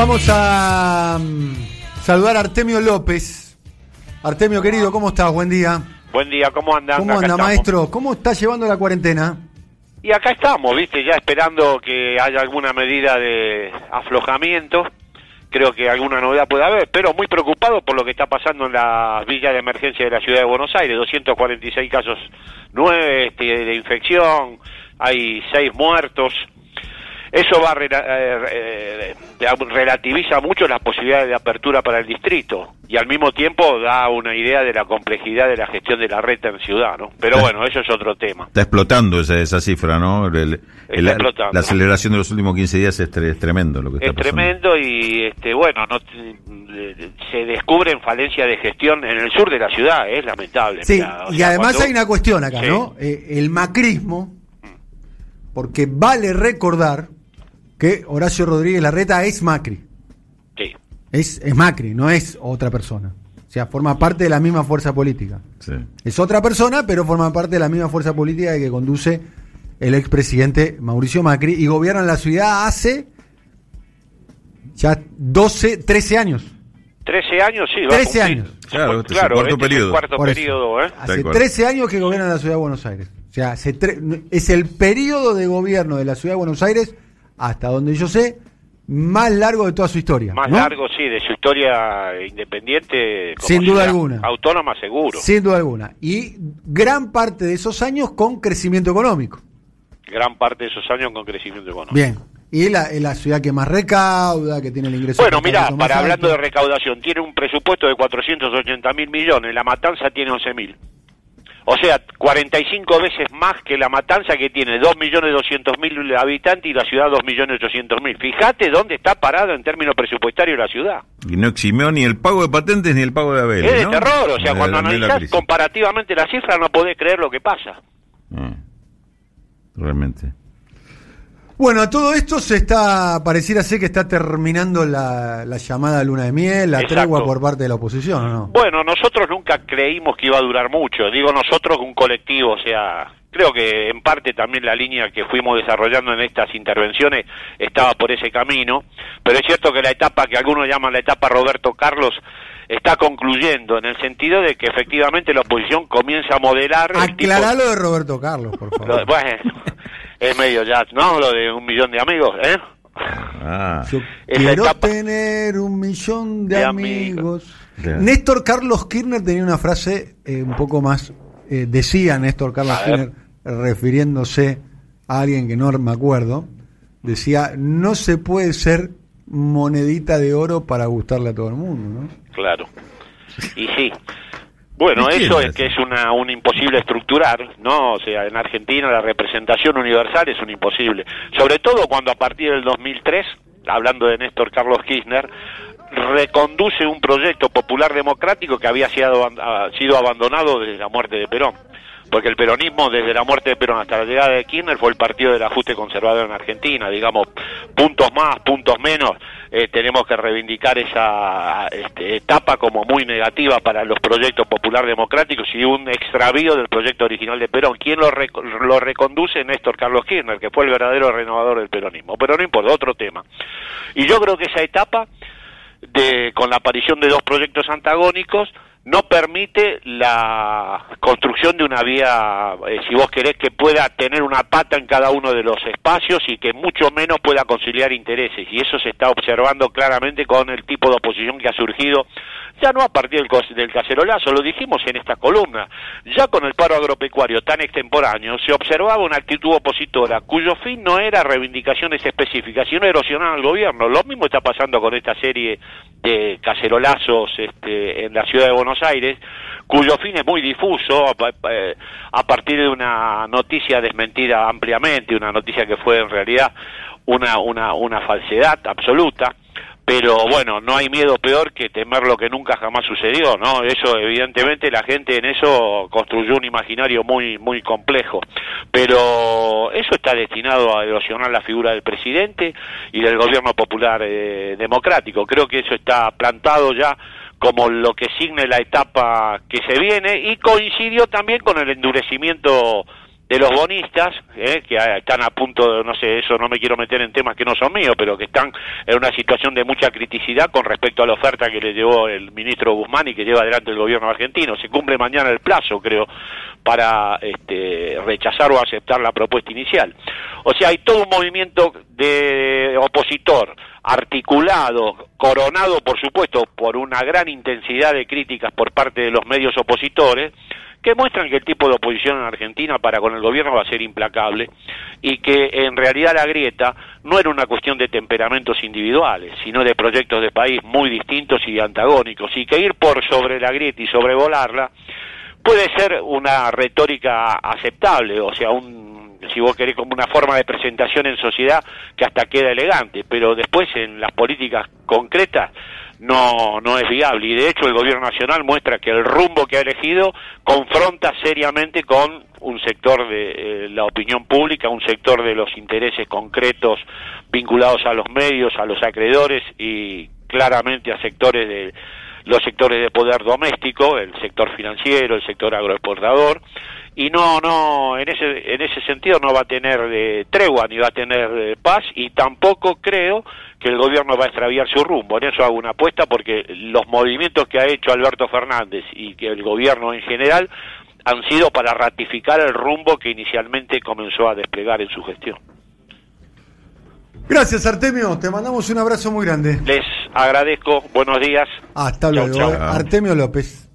Vamos a mm, saludar a Artemio López. Artemio, querido, ¿cómo estás? Buen día. Buen día, ¿cómo andan? ¿Cómo Acá anda, estamos. maestro? ¿Cómo está llevando la cuarentena? Y acá estamos, viste, ya esperando que haya alguna medida de aflojamiento. Creo que alguna novedad puede haber, pero muy preocupado por lo que está pasando en la villa de emergencia de la ciudad de Buenos Aires. 246 casos nueve este, de infección, hay seis muertos. Eso va eh, eh, relativiza mucho las posibilidades de apertura para el distrito y al mismo tiempo da una idea de la complejidad de la gestión de la red en ciudad, ¿no? Pero bueno, eso es otro tema. Está explotando esa, esa cifra, ¿no? El- el- el- Está explotando. La aceleración de los últimos 15 días es, tre- es tremendo lo que está Es pasando. tremendo y este bueno, no se descubren falencias de gestión en el sur de la ciudad, es lamentable. Sí, Mirá, y sea, además cuando- hay una cuestión acá, Sí. ¿no? Eh, el macrismo, porque vale recordar que Horacio Rodríguez Larreta es Macri. Sí, Es, es Macri, no es otra persona. O sea, forma parte de la misma fuerza política. Sí. Es otra persona, pero forma parte de la misma fuerza política que conduce el expresidente Mauricio Macri y gobierna la ciudad hace ya 12, 13 años. 13 años, sí, va a 13 cumplir. años. Claro, este es el cuarto este es el periodo. cuarto periodo, ¿eh? Hace Tal cual. 13 años que gobierna la ciudad de Buenos Aires. O sea, hace tre- es el periodo de gobierno de la ciudad de Buenos Aires, hasta donde yo sé, más largo de toda su historia. Más ¿no? largo, sí, de su historia independiente. como Sin duda alguna. Autónoma, seguro. Sin duda alguna. Y gran parte de esos años con crecimiento económico. Gran parte de esos años con crecimiento económico. Bien. Y la, es la ciudad que más recauda, que tiene el ingreso. Bueno, mira, para hablando de recaudación, tiene un presupuesto de 480 mil millones, la matanza tiene 11 mil. O sea, 45 veces más que la matanza que tiene 2.200.000 habitantes y la ciudad 2.800.000. Fíjate dónde está parada en términos presupuestarios la ciudad. Y no eximió ni el pago de patentes ni el pago de Abel. es de terror, o sea, De- cuando la analizás comparativamente la cifra no podés creer lo que pasa. Ah, realmente. Bueno, a todo esto se está, pareciera ser que está terminando la, la llamada luna de miel, la Exacto. tregua por parte de la oposición, ¿o no? Bueno, nosotros nunca creímos que iba a durar mucho. Digo nosotros, un colectivo, o sea, creo que en parte también la línea que fuimos desarrollando en estas intervenciones estaba por ese camino. Pero es cierto que la etapa que algunos llaman la etapa Roberto Carlos está concluyendo en el sentido de que efectivamente la oposición comienza a modelar. el tipo- de Roberto Carlos, por favor. bueno, es medio ya, ¿no? Lo de un millón de amigos, ¿eh? Ah, Yo quiero etapa- tener un millón de, de amigos. amigos. Néstor Carlos Kirchner tenía una frase eh, un poco más, eh, decía Néstor Carlos A ver. Kirchner, refiriéndose a alguien que no me acuerdo, decía, no se puede ser monedita de oro para gustarle a todo el mundo, ¿no? Claro. Y sí. Bueno, ¿Y quién eso es? que es una, un imposible estructurar, ¿no? O sea, en Argentina la representación universal es un imposible. Sobre todo cuando a partir del 2003, hablando de Néstor Carlos Kirchner, reconduce un proyecto popular democrático que había sido, aban- sido abandonado desde la muerte de Perón. Porque el peronismo, desde la muerte de Perón hasta la llegada de Kirchner, fue el partido del ajuste conservador en Argentina. Digamos, puntos más, tenemos que reivindicar esa este, etapa como muy negativa para los proyectos popular democráticos y un extravío del proyecto original de Perón. ¿Quién lo, reco- lo reconduce? Néstor Carlos Kirchner, que fue el verdadero renovador del peronismo. Pero no importa, otro tema. Y yo creo que esa etapa, de, con la aparición de dos proyectos antagónicos, no permite la construcción de una vía, eh, si vos querés, que pueda tener una pata en cada uno de los espacios y que mucho menos pueda conciliar intereses. Y eso se está observando claramente con el tipo de oposición que ha surgido, ya no a partir del, del cacerolazo, lo dijimos en esta columna, ya con el paro agropecuario tan extemporáneo, se observaba una actitud opositora cuyo fin no era reivindicaciones específicas, sino erosionar al gobierno. Lo mismo está pasando con esta serie de cacerolazos este, en la ciudad de Buenos Aires, cuyo fin es muy difuso a, eh, partir de una noticia desmentida ampliamente, una noticia que fue en realidad una, una falsedad absoluta. Pero bueno, no hay miedo peor que temer lo que nunca jamás sucedió, ¿no? Eso, evidentemente, la gente en eso construyó un imaginario muy, muy complejo. Pero eso está destinado a erosionar la figura del presidente y del gobierno popular eh, democrático. Creo que eso está plantado ya como lo que signe la etapa que se viene y coincidió también con el endurecimiento de los bonistas, eh, que están a punto de, no sé, eso no me quiero meter en temas que no son míos, pero que están en una situación de mucha criticidad con respecto a la oferta que le llevó el ministro Guzmán y que lleva adelante el gobierno argentino. Se cumple mañana el plazo, creo, para este, rechazar o aceptar la propuesta inicial. O sea, hay todo un movimiento de opositor articulado, coronado, por supuesto, por una gran intensidad de críticas por parte de los medios opositores, que muestran que el tipo de oposición en Argentina para con el gobierno va a ser implacable y que en realidad la grieta no era una cuestión de temperamentos individuales, sino de proyectos de país muy distintos y antagónicos, y que ir por sobre la grieta y sobrevolarla puede ser una retórica aceptable, o sea, un si vos querés como una forma de presentación en sociedad que hasta queda elegante, pero después en las políticas concretas no, no es viable. Y de hecho el gobierno nacional muestra que el rumbo que ha elegido confronta seriamente con un sector de eh, la opinión pública, un sector de los intereses concretos vinculados a los medios, a los acreedores y claramente a sectores de los sectores de poder doméstico, el sector financiero, el sector agroexportador, y no, no, en ese, en ese sentido no va a tener de tregua ni va a tener de paz y tampoco creo que el gobierno va a extraviar su rumbo. En eso hago una apuesta porque los movimientos que ha hecho Alberto Fernández y que el gobierno en general han sido para ratificar el rumbo que inicialmente comenzó a desplegar en su gestión. Gracias, Artemio. Te mandamos un abrazo muy grande. Les agradezco. Buenos días. Hasta luego. Artemio López.